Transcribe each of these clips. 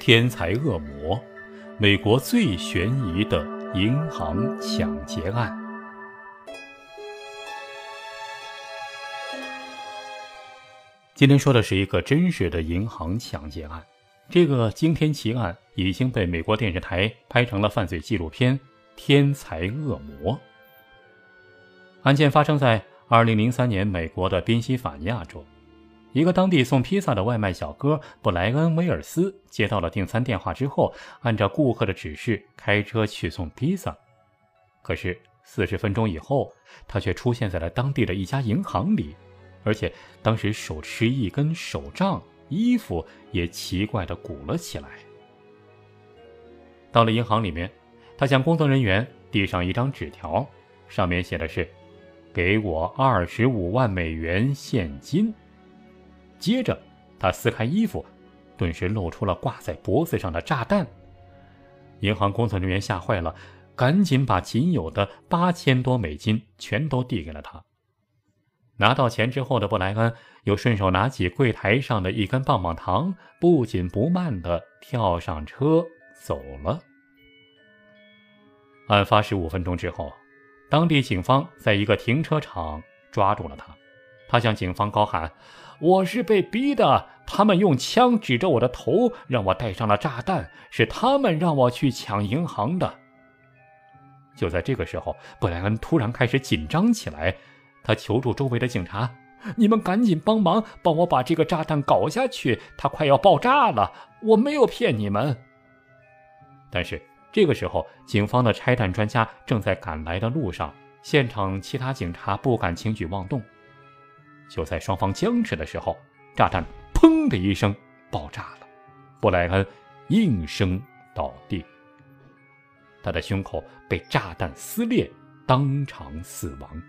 天才恶魔，美国最悬疑的银行抢劫案。今天说的是一个真实的银行抢劫案。这个惊天奇案已经被美国电视台拍成了犯罪纪录片《天才恶魔》。案件发生在二零零三年美国的宾夕法尼亚州。一个当地送披萨的外卖小哥布莱恩·威尔斯接到了订餐电话之后，按照顾客的指示开车去送披萨。可是四十分钟以后，他却出现在了当地的一家银行里，而且当时手持一根手杖，衣服也奇怪地鼓了起来。到了银行里面，他向工作人员递上一张纸条，上面写的是：“给我二十五万美元现金。”接着，他撕开衣服，顿时露出了挂在脖子上的炸弹。银行工作人员吓坏了，赶紧把仅有的八千多美金全都递给了他。拿到钱之后的布莱恩又顺手拿起柜台上的一根棒棒糖，不紧不慢地跳上车走了。案发十五分钟之后，当地警方在一个停车场抓住了他。他向警方高喊：“我是被逼的，他们用枪指着我的头，让我带上了炸弹，是他们让我去抢银行的。”就在这个时候，布莱恩突然开始紧张起来，他求助周围的警察：“你们赶紧帮忙，帮我把这个炸弹搞下去，它快要爆炸了！我没有骗你们。”但是这个时候，警方的拆弹专家正在赶来的路上，现场其他警察不敢轻举妄动。就在双方僵持的时候，炸弹“砰”的一声爆炸了，布莱恩应声倒地，他的胸口被炸弹撕裂，当场死亡。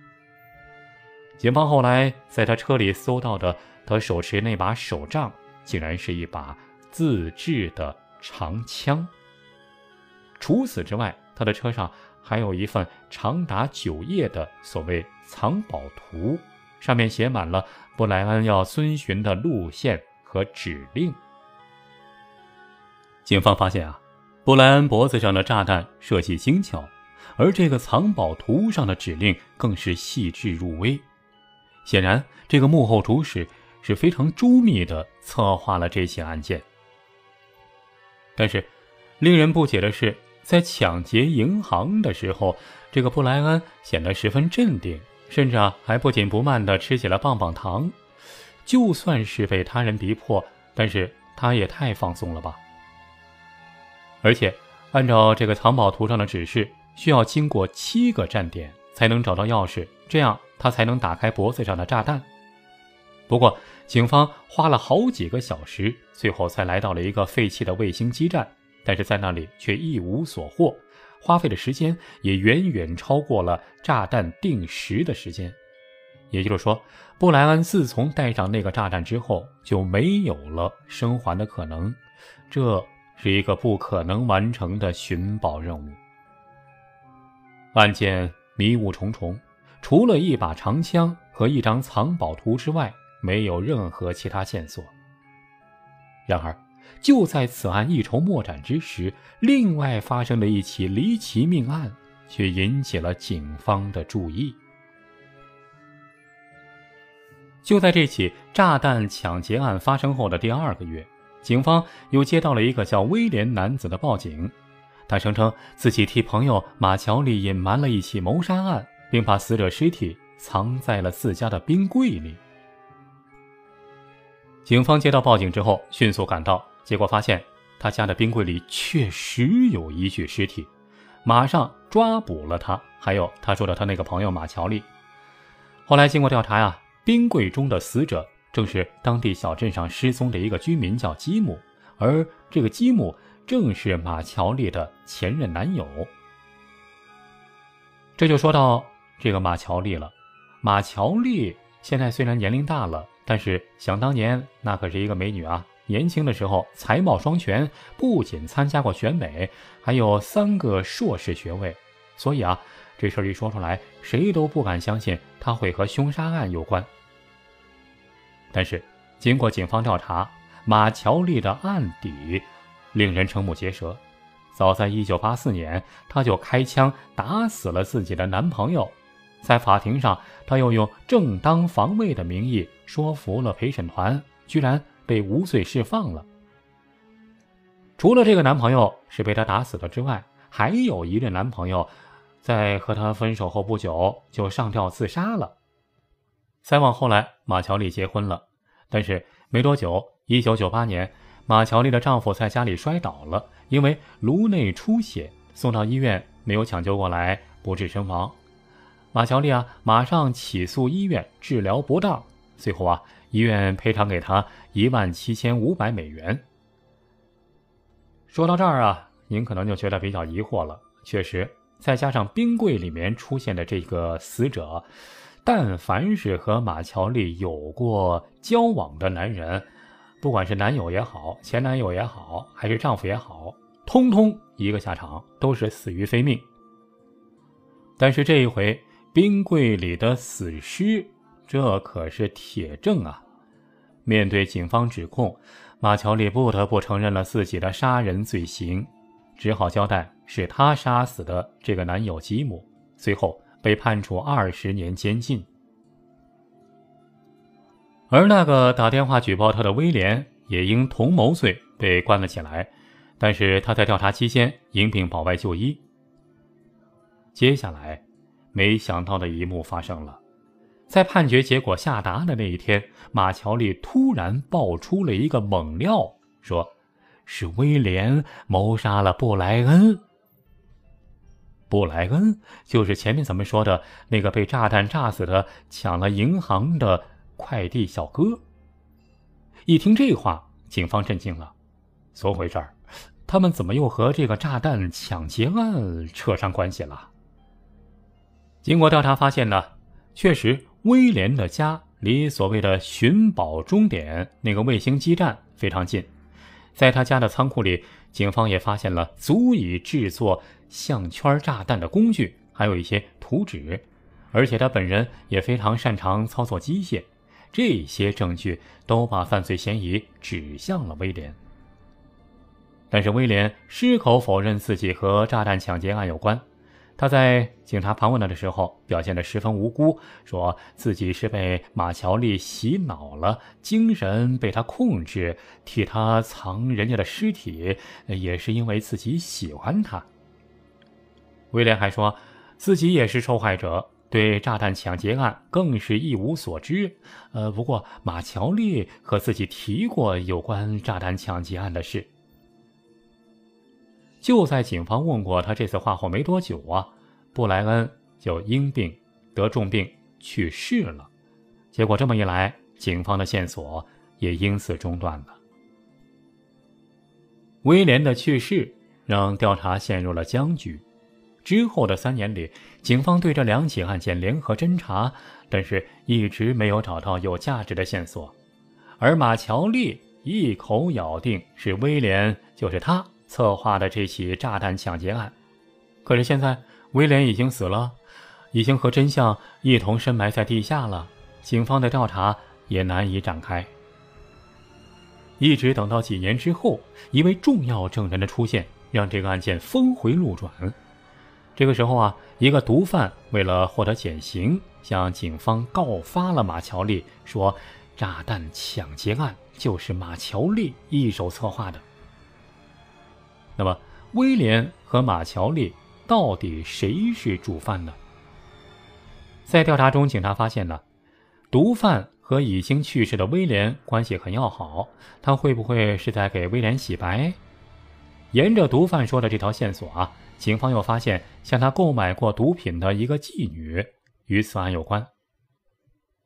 警方后来在他车里搜到的，他手持那把手杖，竟然是一把自制的长枪。除此之外，他的车上还有一份长达九页的所谓藏宝图。上面写满了布莱恩要遵循的路线和指令。警方发现啊，布莱恩脖子上的炸弹设计精巧，而这个藏宝图上的指令更是细致入微。显然，这个幕后主使是非常周密的策划了这起案件。但是，令人不解的是，在抢劫银行的时候，这个布莱恩显得十分镇定。甚至啊，还不紧不慢地吃起了棒棒糖。就算是被他人逼迫，但是他也太放松了吧。而且，按照这个藏宝图上的指示，需要经过七个站点才能找到钥匙，这样他才能打开脖子上的炸弹。不过，警方花了好几个小时，最后才来到了一个废弃的卫星基站，但是在那里却一无所获。花费的时间也远远超过了炸弹定时的时间，也就是说，布莱恩自从带上那个炸弹之后就没有了生还的可能，这是一个不可能完成的寻宝任务。案件迷雾重重，除了一把长枪和一张藏宝图之外，没有任何其他线索。然而。就在此案一筹莫展之时，另外发生的一起离奇命案却引起了警方的注意。就在这起炸弹抢劫案发生后的第二个月，警方又接到了一个叫威廉男子的报警，他声称自己替朋友马乔丽隐瞒了一起谋杀案，并把死者尸体藏在了自家的冰柜里。警方接到报警之后，迅速赶到。结果发现，他家的冰柜里确实有一具尸体，马上抓捕了他。还有他说的他那个朋友马乔丽。后来经过调查呀，冰柜中的死者正是当地小镇上失踪的一个居民，叫基姆，而这个基姆正是马乔丽的前任男友。这就说到这个马乔丽了。马乔丽现在虽然年龄大了，但是想当年那可是一个美女啊。年轻的时候才貌双全，不仅参加过选美，还有三个硕士学位。所以啊，这事儿一说出来，谁都不敢相信他会和凶杀案有关。但是，经过警方调查，马乔丽的案底令人瞠目结舌。早在1984年，她就开枪打死了自己的男朋友。在法庭上，她又用正当防卫的名义说服了陪审团，居然被无罪释放了。除了这个男朋友是被她打死的之外，还有一任男朋友，在和她分手后不久就上吊自杀了。再往后来，马乔丽结婚了，但是没多久，1998年。马乔丽的丈夫在家里摔倒了，因为颅内出血，送到医院没有抢救过来，不治身亡。马乔丽啊，马上起诉医院治疗不当，最后啊，医院赔偿给他一万七千五百美元。说到这儿啊，您可能就觉得比较疑惑了。确实，再加上冰柜里面出现的这个死者，但凡是和马乔丽有过交往的男人。不管是男友也好，前男友也好，还是丈夫也好，通通一个下场，都是死于非命。但是这一回，冰柜里的死尸，这可是铁证啊！面对警方指控，马乔丽不得不承认了自己的杀人罪行，只好交代是他杀死的这个男友吉姆，最后被判处二十年监禁。而那个打电话举报他的威廉也因同谋罪被关了起来，但是他在调查期间因病保外就医。接下来，没想到的一幕发生了，在判决结果下达的那一天，马乔丽突然爆出了一个猛料，说是威廉谋杀了布莱恩。布莱恩就是前面咱们说的那个被炸弹炸死的、抢了银行的。快递小哥一听这话，警方震惊了，怎么回事？他们怎么又和这个炸弹抢劫案扯上关系了？经过调查发现呢，确实威廉的家离所谓的寻宝终点那个卫星基站非常近，在他家的仓库里，警方也发现了足以制作项圈炸弹的工具，还有一些图纸，而且他本人也非常擅长操作机械。这些证据都把犯罪嫌疑指向了威廉，但是威廉矢口否认自己和炸弹抢劫案有关。他在警察盘问他的时候表现得十分无辜，说自己是被马乔丽洗脑了，精神被他控制，替他藏人家的尸体，也是因为自己喜欢他。威廉还说自己也是受害者。对炸弹抢劫案更是一无所知，呃，不过马乔丽和自己提过有关炸弹抢劫案的事。就在警方问过他这次话后没多久啊，布莱恩就因病得重病去世了。结果这么一来，警方的线索也因此中断了。威廉的去世让调查陷入了僵局。之后的三年里，警方对这两起案件联合侦查，但是一直没有找到有价值的线索。而马乔丽一口咬定是威廉，就是他策划的这起炸弹抢劫案。可是现在威廉已经死了，已经和真相一同深埋在地下了，警方的调查也难以展开。一直等到几年之后，一位重要证人的出现，让这个案件峰回路转。这个时候啊，一个毒贩为了获得减刑，向警方告发了马乔丽，说炸弹抢劫案就是马乔丽一手策划的。那么，威廉和马乔丽到底谁是主犯呢？在调查中，警察发现呢，毒贩和已经去世的威廉关系很要好，他会不会是在给威廉洗白？沿着毒贩说的这条线索啊。警方又发现向他购买过毒品的一个妓女与此案有关，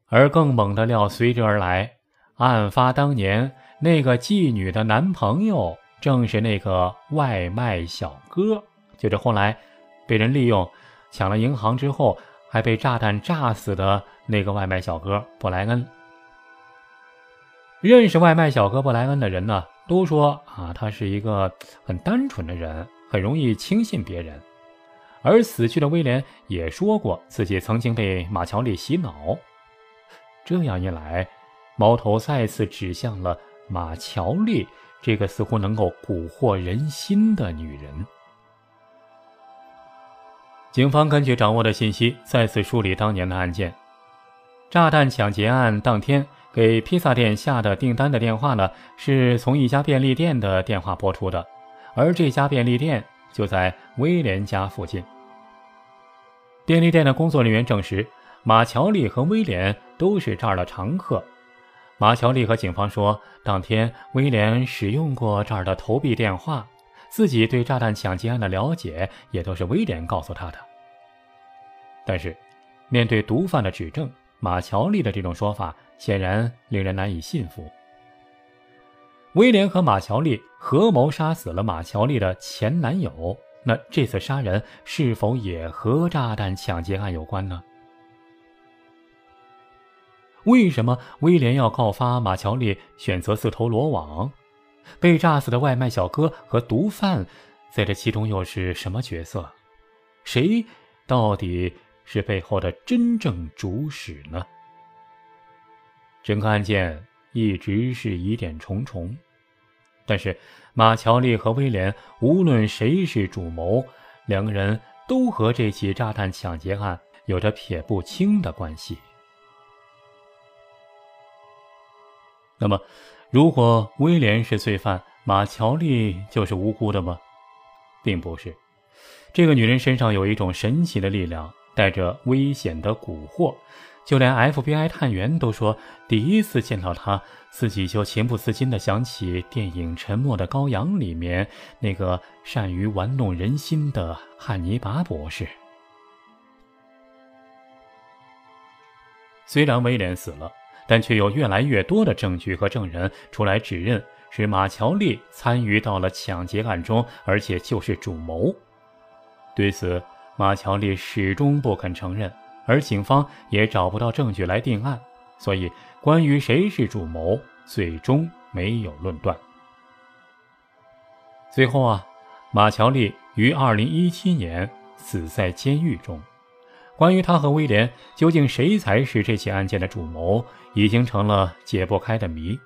而更猛的料随之而来。案发当年，那个妓女的男朋友正是那个外卖小哥，就是后来被人利用抢了银行之后还被炸弹炸死的那个外卖小哥布莱恩。认识外卖小哥布莱恩的人呢，都说啊，他是一个很单纯的人。很容易轻信别人，而死去的威廉也说过自己曾经被马乔丽洗脑。这样一来，矛头再次指向了马乔丽这个似乎能够蛊惑人心的女人。警方根据掌握的信息，再次梳理当年的案件。炸弹抢劫案当天给披萨店下的订单的电话呢，是从一家便利店的电话拨出的，而这家便利店就在威廉家附近。便利店的工作人员证实，马乔丽和威廉都是这儿的常客。马乔丽和警方说，当天威廉使用过这儿的投币电话。自己对炸弹抢劫案的了解也都是威廉告诉他的。但是，面对毒贩的指证，马乔丽的这种说法显然令人难以信服。威廉和马乔丽合谋杀死了马乔丽的前男友，那这次杀人是否也和炸弹抢劫案有关呢？为什么威廉要告发马乔丽选择自投罗网？被炸死的外卖小哥和毒贩，在这其中又是什么角色？谁到底是背后的真正主使呢？整个案件一直是疑点重重，但是马乔丽和威廉无论谁是主谋，两个人都和这起炸弹抢劫案有着撇不清的关系。那么？如果威廉是罪犯，马乔丽就是无辜的吗？并不是，这个女人身上有一种神奇的力量，带着危险的蛊惑，就连 FBI 探员都说，第一次见到她，自己就情不自禁地想起电影《沉默的羔羊》里面那个善于玩弄人心的汉尼拔博士。虽然威廉死了。但却有越来越多的证据和证人出来指认是马乔丽参与到了抢劫案中，而且就是主谋。对此，马乔丽始终不肯承认，而警方也找不到证据来定案，所以关于谁是主谋，最终没有论断。最后啊，马乔丽于二零一七年死在监狱中。关于他和威廉究竟谁才是这起案件的主谋，已经成了解不开的谜。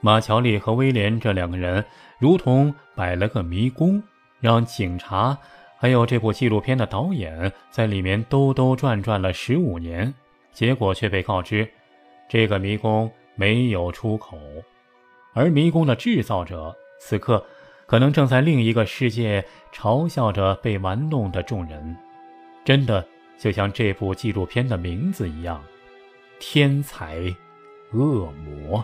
马乔丽和威廉这两个人如同摆了个迷宫，让警察还有这部纪录片的导演在里面兜兜转转了十五年，结果却被告知这个迷宫没有出口，而迷宫的制造者此刻。可能正在另一个世界嘲笑着被玩弄的众人，真的就像这部纪录片的名字一样，天才恶魔。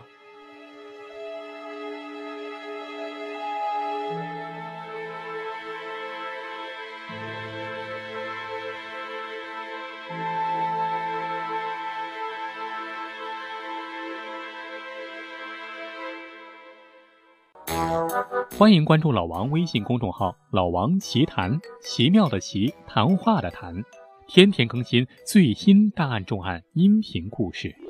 欢迎关注老王微信公众号“老王奇谈”，奇妙的奇，谈话的谈，天天更新最新大案重案音频故事。